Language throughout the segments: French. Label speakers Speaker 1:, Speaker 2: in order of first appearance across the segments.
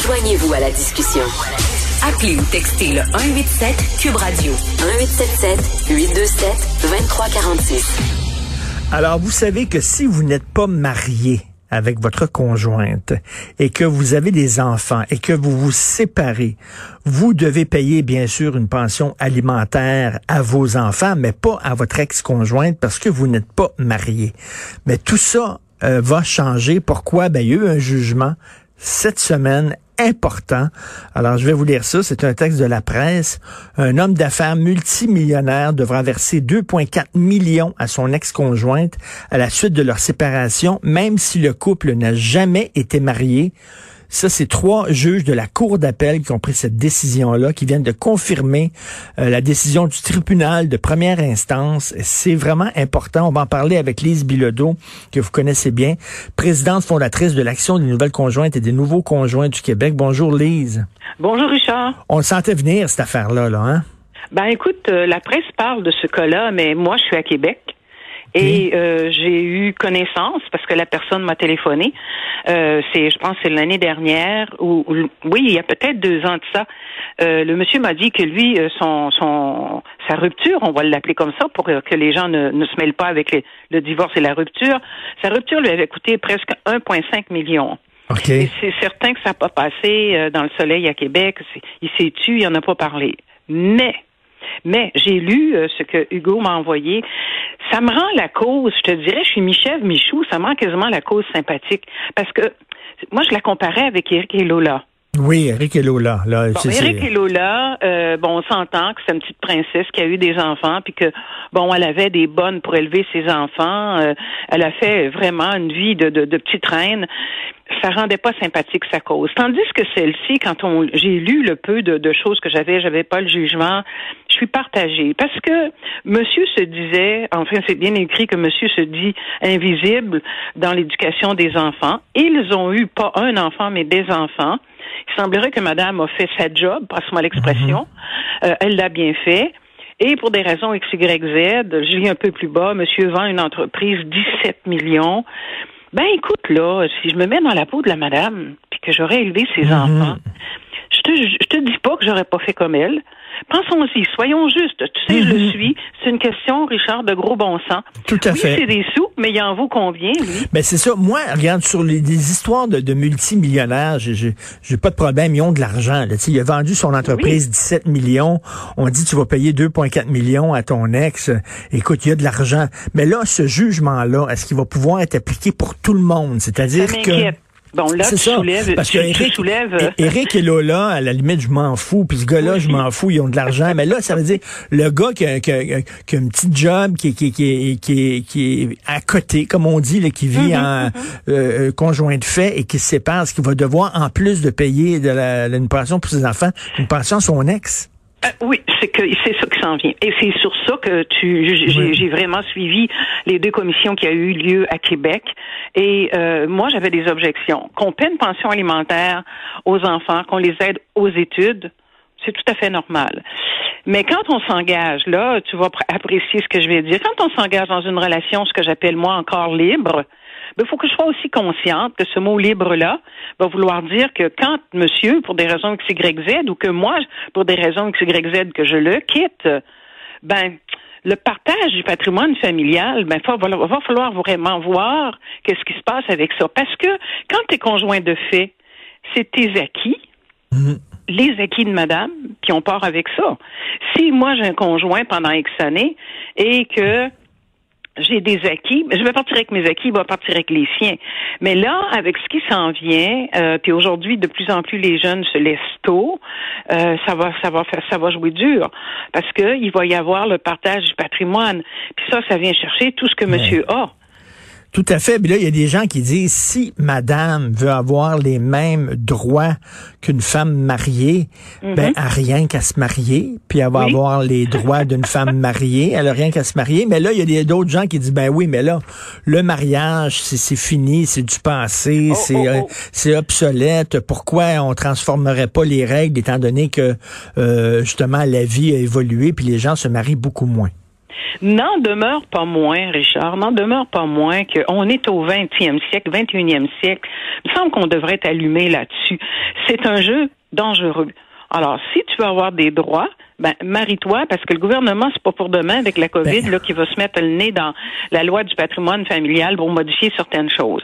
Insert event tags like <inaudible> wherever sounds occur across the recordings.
Speaker 1: Joignez-vous à la discussion. Appelez ou textez le 187 Cube Radio 1877 827 2346.
Speaker 2: Alors, vous savez que si vous n'êtes pas marié avec votre conjointe et que vous avez des enfants et que vous vous séparez, vous devez payer bien sûr une pension alimentaire à vos enfants, mais pas à votre ex-conjointe parce que vous n'êtes pas marié. Mais tout ça euh, va changer. Pourquoi? Ben, il y a eu un jugement cette semaine important. Alors, je vais vous lire ça. C'est un texte de la presse. Un homme d'affaires multimillionnaire devra verser 2,4 millions à son ex-conjointe à la suite de leur séparation, même si le couple n'a jamais été marié. Ça, c'est trois juges de la Cour d'appel qui ont pris cette décision-là, qui viennent de confirmer euh, la décision du tribunal de première instance. C'est vraiment important. On va en parler avec Lise Bilodeau, que vous connaissez bien, présidente fondatrice de l'Action des nouvelles conjointes et des nouveaux conjoints du Québec. Bonjour Lise.
Speaker 3: Bonjour Richard.
Speaker 2: On le sentait venir, cette affaire-là, là, hein?
Speaker 3: Ben écoute, euh, la presse parle de ce cas-là, mais moi, je suis à Québec. Et euh, j'ai eu connaissance parce que la personne m'a téléphoné. Euh, c'est, je pense, c'est l'année dernière ou, oui, il y a peut-être deux ans de ça. Euh, le monsieur m'a dit que lui, son, son, sa rupture, on va l'appeler comme ça pour que les gens ne, ne se mêlent pas avec le divorce et la rupture. Sa rupture lui avait coûté presque 1,5 million.
Speaker 2: Okay.
Speaker 3: c'est certain que ça n'a pas passé dans le soleil à Québec. Il s'est tu, il en a pas parlé. Mais mais j'ai lu ce que Hugo m'a envoyé ça me rend la cause, je te dirais, je suis Michel Michou, ça me rend quasiment la cause sympathique. Parce que moi, je la comparais avec Eric et Lola.
Speaker 2: Oui, Eric et Lola. Là,
Speaker 3: bon, Eric et Lola, euh, bon, on s'entend que c'est une petite princesse qui a eu des enfants, puis que bon, elle avait des bonnes pour élever ses enfants. Euh, elle a fait vraiment une vie de, de, de petite reine ça rendait pas sympathique sa cause. Tandis que celle-ci, quand on j'ai lu le peu de, de choses que j'avais, j'avais pas le jugement, je suis partagée. Parce que monsieur se disait, enfin c'est bien écrit que monsieur se dit invisible dans l'éducation des enfants. Ils ont eu pas un enfant, mais des enfants. Il semblerait que madame a fait sa job, passe-moi l'expression. Mhm. Euh, elle l'a bien fait. Et pour des raisons X, Y, Z, je lis un peu plus bas, monsieur vend une entreprise 17 millions. Ben écoute, là, si je me mets dans la peau de la madame, puis que j'aurais élevé ses mhm. enfants, je te, dis pas que j'aurais pas fait comme elle. Pensons-y, soyons justes. Tu sais, je le mhm. suis. C'est une question, Richard, de gros bon sens.
Speaker 2: Tout à
Speaker 3: oui,
Speaker 2: fait.
Speaker 3: c'est des sous, mais il en vaut combien, lui?
Speaker 2: Ben c'est ça. Moi, regarde, sur les, histoires de, de multimillionnaires, j'ai pas de problème. Ils ont de l'argent. Il a vendu son entreprise 17 millions. On dit tu vas payer 2,4 millions à ton ex. Écoute, il y a de l'argent. Mais là, ce jugement-là, est-ce qu'il va pouvoir être appliqué pour tout le monde? C'est-à-dire que...
Speaker 3: Bon, là, tu soulèves, parce que
Speaker 2: Eric, est là, à la limite, je m'en fous. Puis ce gars-là, je m'en fous, ils ont de l'argent. Mais là, ça veut dire, le gars qui a, qui a, qui a un petit job, qui, qui, qui, qui, qui est à côté, comme on dit, là, qui vit mm-hmm, en mm-hmm. Euh, conjoint de fait et qui se sépare, ce qu'il va devoir, en plus de payer de la, une pension pour ses enfants, une pension à son ex.
Speaker 3: Euh, oui, c'est que c'est ça qui s'en vient. Et c'est sur ça que tu j'ai vraiment suivi les deux commissions qui a eu lieu à Québec. Et euh, moi, j'avais des objections. Qu'on paie une pension alimentaire aux enfants, qu'on les aide aux études, c'est tout à fait normal. Mais quand on s'engage, là, tu vas apprécier ce que je vais dire. Quand on s'engage dans une relation, ce que j'appelle moi encore libre, il ben, faut que je sois aussi consciente que ce mot libre-là va vouloir dire que quand monsieur, pour des raisons X, Y, Z, ou que moi, pour des raisons X, Y, Z, que je le quitte, ben, le partage du patrimoine familial, ben, va, va falloir vraiment voir qu'est-ce qui se passe avec ça. Parce que quand tu es conjoint de fait, c'est tes acquis. Mm-hmm. les acquis de madame, puis on part avec ça. Si moi j'ai un conjoint pendant X années et que j'ai des acquis, je vais partir avec mes acquis, il va partir avec les siens. Mais là, avec ce qui s'en vient, euh, puis aujourd'hui, de plus en plus les jeunes se laissent tôt, euh, ça va, ça va faire, ça va jouer dur, parce que il va y avoir le partage du patrimoine. Puis ça, ça vient chercher tout ce que Monsieur a.
Speaker 2: Tout à fait. Mais là, il y a des gens qui disent si madame veut avoir les mêmes droits qu'une femme mariée, ben, mhm. elle a rien qu'à se marier, puis elle va avoir les <laughs> droits d'une femme mariée. Elle a rien qu'à se marier. Mais là, il y a d'autres gens qui disent ben oui, mais là, le mariage, c'est fini, c'est du passé, oh, c'est oh, euh, oh. c'est obsolète. Pourquoi on transformerait pas les règles étant donné que, euh, justement, la vie a évolué puis les gens se marient beaucoup moins?
Speaker 3: N'en demeure pas moins, Richard, n'en demeure pas moins qu'on est au 20e siècle, 21e siècle. Il me semble qu'on devrait être allumé là-dessus. C'est un jeu dangereux. Alors, si tu veux avoir des droits, ben, marie-toi, parce que le gouvernement, c'est pas pour demain avec la COVID ben. là, qui va se mettre le nez dans la loi du patrimoine familial pour modifier certaines choses.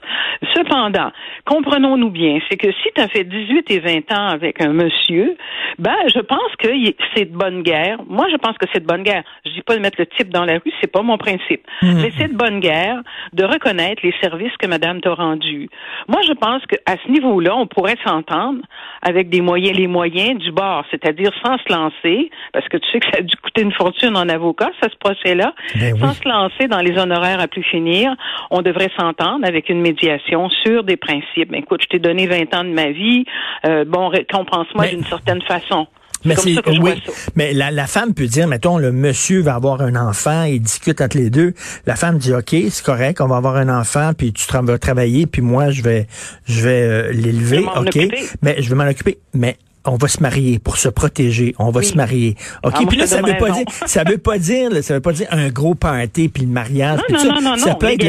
Speaker 3: Cependant, comprenons-nous bien, c'est que si tu as fait 18 et 20 ans avec un monsieur, ben, je pense que c'est de bonne guerre. Moi, je pense que c'est de bonne guerre. Je dis pas de mettre le type dans la rue, c'est pas mon principe. Mmh. Mais c'est de bonne guerre de reconnaître les services que madame t'a rendus. Moi, je pense qu'à ce niveau-là, on pourrait s'entendre avec des moyens, les moyens du bord, c'est-à-dire sans se lancer, parce que tu sais que ça a dû coûter une fortune en avocat, ça, ce procès-là. Ben Sans se lancer dans les honoraires à plus finir, on devrait s'entendre avec une médiation sur des principes. Ben, écoute, je t'ai donné 20 ans de ma vie, euh, bon, récompense-moi d'une certaine façon.
Speaker 2: Mais c'est oui, mais la, la, femme peut dire, mettons, le monsieur va avoir un enfant, il discute entre les deux. La femme dit, ok, c'est correct, on va avoir un enfant, puis tu vas travailler, puis moi je vais, je vais euh, l'élever, ok, mais je vais m'en occuper. Mais on va se marier pour se protéger, on va se marier. OK, ah, puis là ça veut pas dire ça veut pas dire ça veut pas dire un gros party puis le mariage
Speaker 3: non, non, non, non,
Speaker 2: ça peut
Speaker 3: être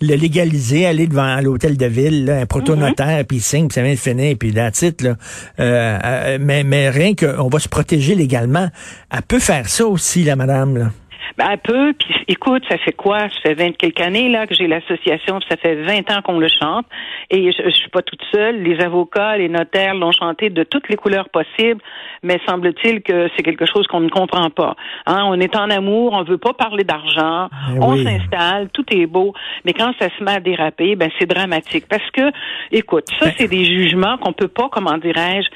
Speaker 2: le, légaliser, aller devant l'hôtel de ville, là, un proto-notaire, mm-hmm. puis il signe, puis ça vient de finir, puis la titre là. Euh, euh, mais mais rien qu'on va se protéger légalement, elle peut faire ça aussi la madame là.
Speaker 3: Ben, un peu, puis écoute, ça fait quoi? Ça fait vingt quelques années là que j'ai l'association, ça fait 20 ans qu'on le chante. Et je, je suis pas toute seule. Les avocats, les notaires l'ont chanté de toutes les couleurs possibles, mais semble-t-il que c'est quelque chose qu'on ne comprend pas. Hein? On est en amour, on veut pas parler d'argent, eh on s'installe, tout est beau, mais quand ça se met à déraper, ben c'est dramatique. Parce que, écoute, ça ben c'est des jugements qu'on peut pas, comment dirais-je,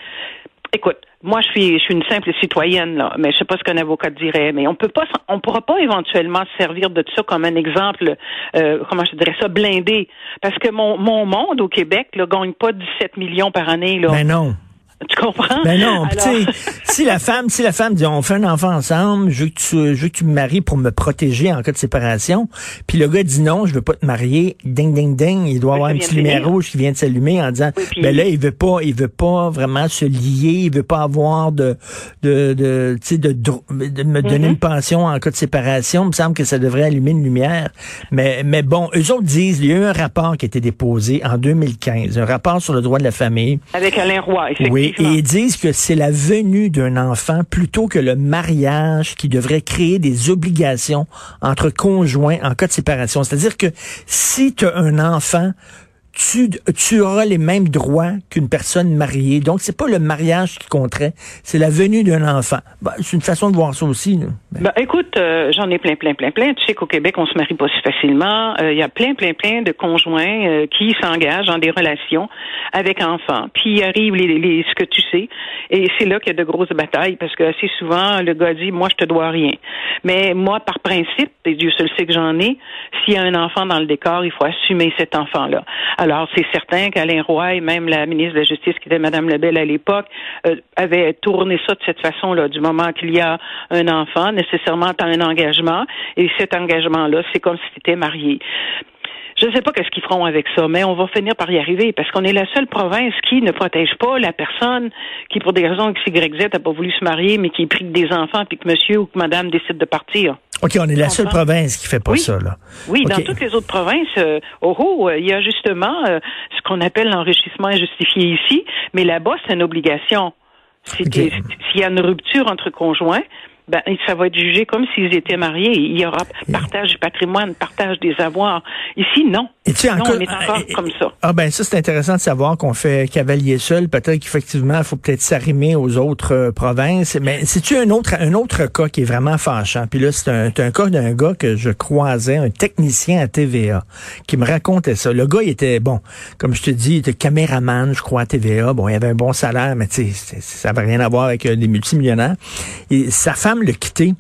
Speaker 3: écoute, moi, je suis, je suis une simple citoyenne, là, mais je sais pas ce qu'un avocat dirait, mais on peut pas, on pourra pas éventuellement se servir de ça comme un exemple, euh, comment je dirais ça, blindé, parce que mon, mon monde au Québec, là, gagne pas 17 millions par année, là.
Speaker 2: Ben non.
Speaker 3: Tu comprends?
Speaker 2: Ben non, tu sais, si la femme, si la femme dit on fait un enfant ensemble, je veux que tu, je veux que tu me maries pour me protéger en cas de séparation, puis le gars dit non, je veux pas te marier, ding ding ding, il doit avoir un petit lumière rouge qui vient de s'allumer en disant ben là il veut pas, il veut pas vraiment se lier, il veut pas avoir de de de tu sais de, de, me donner mm-hmm. une pension en cas de séparation, il me semble que ça devrait allumer une lumière. Mais mais bon, eux autres disent il y a eu un rapport qui a été déposé en 2015, un rapport sur le droit de la famille
Speaker 3: avec Alain Roy, effectivement.
Speaker 2: Oui, et ils disent que c'est la venue d'un enfant plutôt que le mariage qui devrait créer des obligations entre conjoints en cas de séparation. C'est-à-dire que si tu as un enfant, tu, tu auras les mêmes droits qu'une personne mariée. Donc, c'est pas le mariage qui compterait, c'est la venue d'un enfant. Ben, c'est une façon de voir ça aussi.
Speaker 3: Ben. ben. écoute, euh, j'en ai plein, plein, plein, plein. Tu sais qu'au Québec, on se marie pas si facilement. Euh, il y a plein, plein, plein de conjoints euh, qui s'engagent dans des relations avec enfants. Puis arrive les, les, ce que tu sais, et c'est là qu'il y a de grosses batailles parce que assez souvent, le gars dit, moi, je te dois rien. Mais moi, par principe, et Dieu seul sait que j'en ai, s'il y a un enfant dans le décor, il faut assumer cet enfant-là. Alors, c'est certain qu'Alain Roy et même la ministre de la Justice, qui était Mme Lebel à l'époque, euh, avait tourné ça de cette façon-là. Du moment qu'il y a un enfant, nécessairement, tu un engagement, et cet engagement-là, c'est comme si tu marié. Je ne sais pas qu'est-ce qu'ils feront avec ça, mais on va finir par y arriver parce qu'on est la seule province qui ne protège pas la personne qui, pour des raisons X, Y, Z, n'a pas voulu se marier, mais qui est pris des enfants, puis que monsieur ou que madame décide de partir.
Speaker 2: OK, on est la seule province qui fait pas ça, là.
Speaker 3: Oui, dans toutes les autres provinces, euh, oh, oh, il y a justement euh, ce qu'on appelle l'enrichissement injustifié ici, mais là-bas, c'est une obligation. S'il y a une rupture entre conjoints, ben, ça va être jugé comme s'ils étaient mariés. Il y aura partage du patrimoine, partage des avoirs. Ici, non.
Speaker 2: Et tu
Speaker 3: non, on est encore comme ça.
Speaker 2: Ah ben ça, c'est intéressant de savoir qu'on fait cavalier seul. Peut-être qu'effectivement, il faut peut-être s'arrimer aux autres euh, provinces. Mais c'est-tu un autre, un autre cas qui est vraiment fâchant? Puis là, c'est un, un cas d'un gars que je croisais, un technicien à TVA, qui me racontait ça. Le gars, il était, bon, comme je te dis, il était caméraman, je crois, à TVA. Bon, il avait un bon salaire, mais tu sais, ça n'avait rien à voir avec euh, des multimillionnaires. Et sa femme le quitter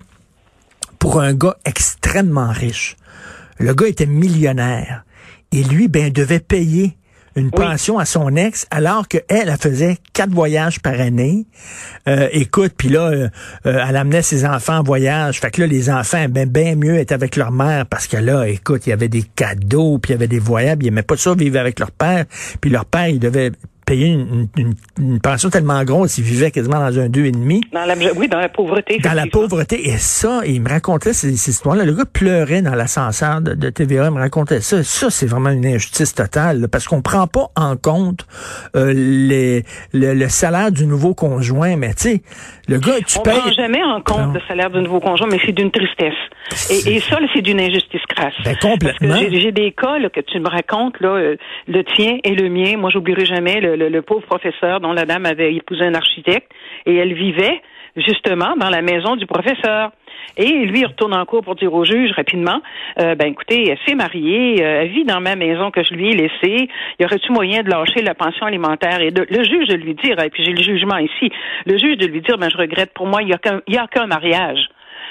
Speaker 2: pour un gars extrêmement riche. Le gars était millionnaire. Et lui, ben, devait payer une pension à son ex alors qu'elle, elle faisait quatre voyages par année. Euh, écoute, puis là, euh, euh, elle amenait ses enfants en voyage. Fait que là, les enfants, ben, bien mieux être avec leur mère parce que là, écoute, il y avait des cadeaux, puis il y avait des voyages. Ils n'aimaient pas ça vivre avec leur père. Puis leur père, il devait payer une, une, pension tellement grosse, il vivait quasiment dans un deux et demi.
Speaker 3: Dans la, oui, dans la pauvreté.
Speaker 2: Dans la pauvreté. Et ça, il me racontait ces, ces histoires-là. Le gars pleurait dans l'ascenseur de, de, TVA, il me racontait ça. Ça, c'est vraiment une injustice totale, parce qu'on prend pas en compte euh, les, le, salaire du nouveau conjoint. Mais tu sais, le gars, tu
Speaker 3: on
Speaker 2: payes...
Speaker 3: prend jamais en compte le salaire du nouveau conjoint, mais c'est d'une tristesse. Et, et, ça, c'est d'une injustice crasse.
Speaker 2: Ben, complètement.
Speaker 3: Parce que j'ai des cas là, que tu me racontes, là, euh, le tien et le mien. Moi, j'oublierai jamais le, le, pauvre professeur dont la dame avait épousé un architecte et elle vivait justement dans la maison du professeur. Et lui, il retourne en cours pour dire au juge rapidement, euh, ben écoutez, elle s'est mariée, euh, elle vit dans ma maison que je lui ai laissée, y aurait-tu moyen de lâcher la pension alimentaire? Et le juge de lui dire, et puis j'ai le jugement ici, le juge de lui dire, ben je regrette, pour moi, il n'y a qu'un mariage.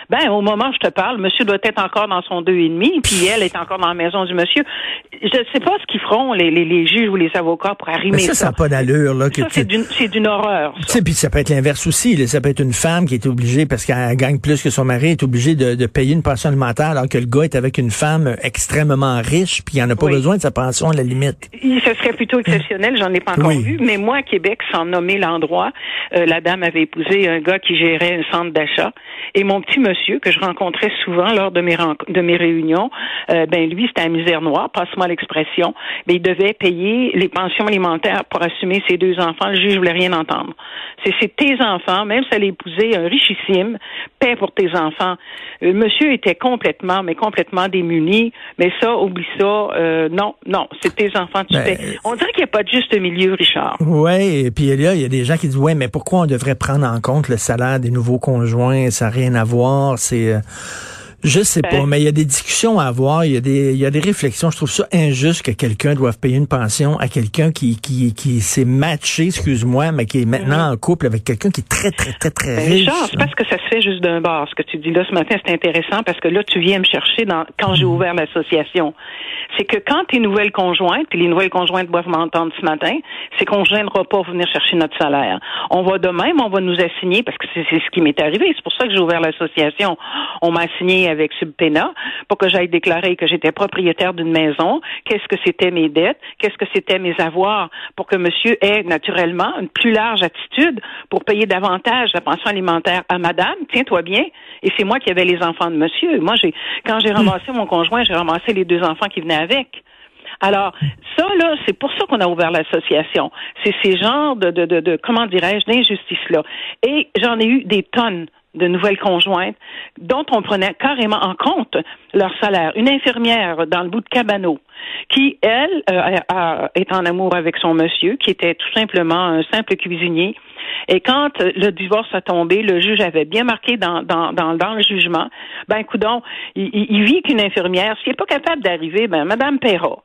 Speaker 3: Ben, au moment où je te parle, monsieur doit être encore dans son deux et demi, puis elle est encore dans la maison du monsieur. Je ne sais pas ce qu'ils feront, les, les, les, juges ou les avocats, pour arrimer
Speaker 2: ça. ça n'a pas d'allure, là.
Speaker 3: Ça, c'est d'une, c'est d'une horreur.
Speaker 2: Tu sais, puis ça peut être l'inverse aussi. Ça peut être une femme qui est obligée, parce qu'elle gagne plus que son mari, est obligée de, de, payer une pension alimentaire, alors que le gars est avec une femme extrêmement riche, puis il n'en a pas besoin de sa pension à la limite.
Speaker 3: Ce serait plutôt exceptionnel, j'en ai pas encore vu, mais moi, à Québec, sans nommer l'endroit, euh, la dame avait épousé un gars qui gérait un centre d'achat, et mon petit monsieur, que je rencontrais souvent lors de mes, de mes réunions, euh, ben lui, c'était la misère noire, passe-moi l'expression, mais il devait payer les pensions alimentaires pour assumer ses deux enfants. Le juge voulait rien entendre. C'est tes enfants, même si elle épousé un richissime, paie pour tes enfants. Euh, monsieur était complètement, mais complètement démuni. Mais ça, oublie ça. Euh, non, non, c'est tes enfants, tu ben, On dirait qu'il n'y a pas de juste milieu, Richard.
Speaker 2: Oui, et puis là, il y a des gens qui disent, ouais, mais pourquoi on devrait prendre en compte le salaire des nouveaux conjoints? Ça n'a rien à voir. C'est euh, je sais pas, mais il y a des discussions à avoir, il y a des, il y a des réflexions. Je trouve ça injuste que quelqu'un doive payer une pension à quelqu'un qui, qui, qui s'est matché, excuse-moi, mais qui est maintenant mhm. en couple avec quelqu'un qui est très, très, très, très ben, riche.
Speaker 3: c'est parce que ça se fait juste d'un bord. Ce que tu dis là ce matin, c'est intéressant parce que là, tu viens me chercher dans, quand j'ai mhm. ouvert l'association. C'est que quand tes nouvelles conjointes, puis les nouvelles conjointes doivent m'entendre ce matin, c'est qu'on ne gênera pas venir chercher notre salaire. On va de même, on va nous assigner, parce que c'est ce qui m'est arrivé. C'est pour ça que j'ai ouvert l'association. On m'a assigné avec Subpena pour que j'aille déclarer que j'étais propriétaire d'une maison, qu'est-ce que c'était mes dettes, qu'est-ce que c'était mes avoirs, pour que monsieur ait naturellement une plus large attitude pour payer davantage la pension alimentaire à madame, tiens-toi bien, et c'est moi qui avais les enfants de monsieur. Moi, j'ai quand j'ai ramassé mon conjoint, j'ai ramassé les deux enfants qui venaient avec. Alors, ça, là, c'est pour ça qu'on a ouvert l'association. C'est ces genres de, de, de, de comment dirais-je, d'injustice-là. Et j'en ai eu des tonnes de nouvelles conjointes dont on prenait carrément en compte leur salaire. Une infirmière dans le bout de Cabano qui, elle, euh, est en amour avec son monsieur, qui était tout simplement un simple cuisinier. Et quand le divorce a tombé, le juge avait bien marqué dans, dans, dans, le jugement, ben, coudon, il, il vit qu'une infirmière, s'il n'est pas capable d'arriver, ben, Madame Perra,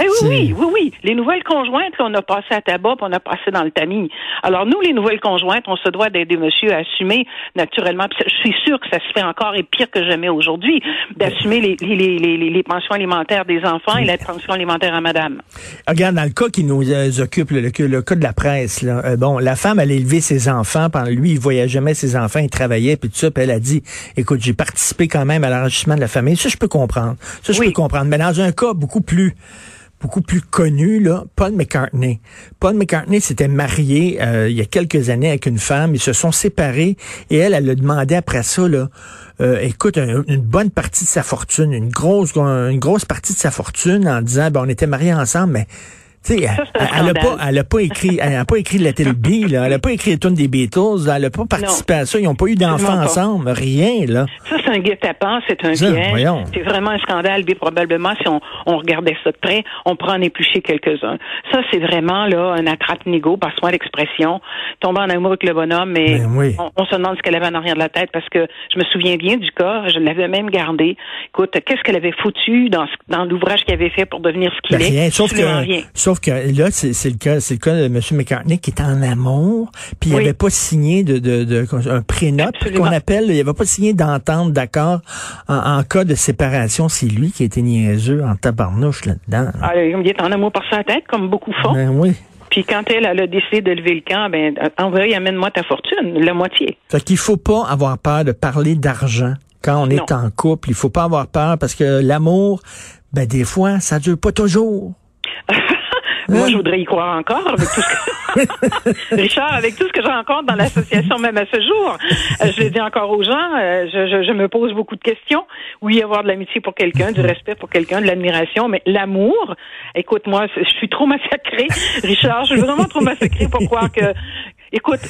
Speaker 3: eh oui, oui, oui, Les nouvelles conjointes, on a passé à tabac, puis on a passé dans le tamis. Alors nous, les nouvelles conjointes, on se doit d'aider monsieur à assumer naturellement. je suis sûre que ça se fait encore et pire que jamais aujourd'hui, d'assumer les, les, les, les, pensions alimentaires des enfants et la pension alimentaire à madame.
Speaker 2: Regarde, dans le cas qui nous euh, occupe, le, le, cas de la presse, là, euh, bon, la femme, elle a élevé ses enfants, pendant lui, il voyageait jamais ses enfants, il travaillait, puis tout ça, puis elle a dit, écoute, j'ai participé quand même à l'enrichissement de la famille. Ça, je peux comprendre. Ça, je peux comprendre. Mais dans un cas beaucoup plus beaucoup plus connu, là, Paul McCartney. Paul McCartney s'était marié euh, il y a quelques années avec une femme. Ils se sont séparés et elle, elle a demandé après ça, là, euh, écoute, une bonne partie de sa fortune, une grosse, une grosse partie de sa fortune en disant, ben, on était mariés ensemble, mais elle, elle, a pas, elle a pas écrit, elle a pas écrit la B, là. Elle a pas écrit les tunes des Beatles. Elle a pas participé à ça. Ils ont pas eu d'enfants ensemble. Rien, là.
Speaker 3: Ça, c'est un guet-apens, c'est un bien. C'est vraiment un scandale, mais probablement, si on, on regardait ça de près, on prend en éplucher quelques-uns. Ça, c'est vraiment, là, un attrape-nigo, passe-moi l'expression. Tomber en amour avec le bonhomme, mais
Speaker 2: ben
Speaker 3: on, se demande ce qu'elle avait en arrière de la tête parce que je me souviens bien du cas. Je l'avais même gardé. Écoute, qu'est-ce qu'elle avait foutu dans, dans l'ouvrage qu'elle avait fait pour devenir ce qu'il ben, est?
Speaker 2: Rien, sauf que, sauf que là, c'est le cas, c'est le cas de M. McCartney qui est en amour, puis il n'avait pas signé de, de, de un prénote qu'on appelle, il n'avait pas signé d'entente d'accord en, cas de séparation. C'est lui qui a été niaiseux en tabarnouche là-dedans.
Speaker 3: Ah, il est en amour par sa tête, comme beaucoup font.
Speaker 2: Ben oui.
Speaker 3: Puis quand elle, a décidé de lever le camp, ben envoie, amène-moi ta fortune, la moitié.
Speaker 2: Fait qu'il faut pas avoir peur de parler d'argent quand on est en couple. Il faut pas avoir peur parce que l'amour, ben des fois, ça dure pas toujours. <laughs>
Speaker 3: Moi, je voudrais y croire encore avec tout ce que... <laughs> Richard, avec tout ce que j'ai encore dans l'association, même à ce jour. Euh, je le dis encore aux gens, euh, je, je, me pose beaucoup de questions. Oui, avoir de l'amitié pour quelqu'un, du respect pour quelqu'un, de l'admiration, mais l'amour, écoute, moi, je suis trop massacrée. Richard, je suis vraiment trop massacrée pour croire que... Écoute,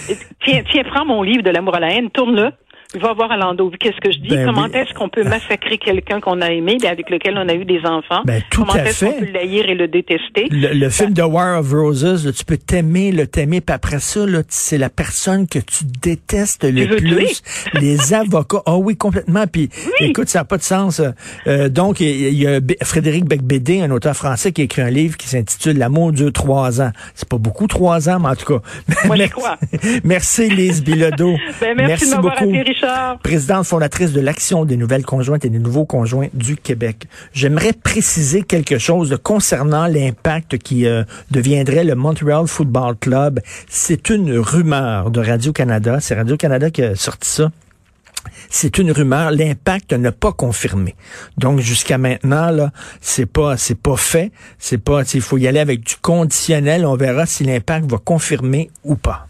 Speaker 3: tiens, tiens, prends mon livre de l'amour à la haine, tourne-le va voir Alando. Qu'est-ce que je dis? Ben Comment est-ce qu'on peut massacrer quelqu'un qu'on a aimé, mais avec lequel on a eu des enfants?
Speaker 2: Ben, tout
Speaker 3: Comment est-ce qu'on peut l'haïr et le détester?
Speaker 2: Le, film The War of Roses, tu peux t'aimer, le t'aimer, puis après ça, c'est la personne que tu détestes le plus. <laughs> Les avocats. Ah oh, oui, complètement. Puis écoute, ça n'a pas de sens. Euh, donc, il y, a Frédéric Becbédé, un auteur français, qui a écrit un livre qui s'intitule L'amour dure trois ans. C'est pas beaucoup trois ans, mais en tout cas. <laughs>
Speaker 3: Moi, merci, crois. <laughs>
Speaker 2: merci, Lise Bilodeau.
Speaker 3: ben, merci, beaucoup.
Speaker 2: Présidente fondatrice de l'Action des nouvelles conjointes et des nouveaux conjoints du Québec. J'aimerais préciser quelque chose concernant l'impact qui euh, deviendrait le Montreal Football Club. C'est une rumeur de Radio-Canada. C'est Radio-Canada qui a sorti ça. C'est une rumeur. L'impact n'a pas confirmé. Donc jusqu'à maintenant, là, c'est pas, c'est pas fait. C'est pas, il faut y aller avec du conditionnel. On verra si l'impact va confirmer ou pas.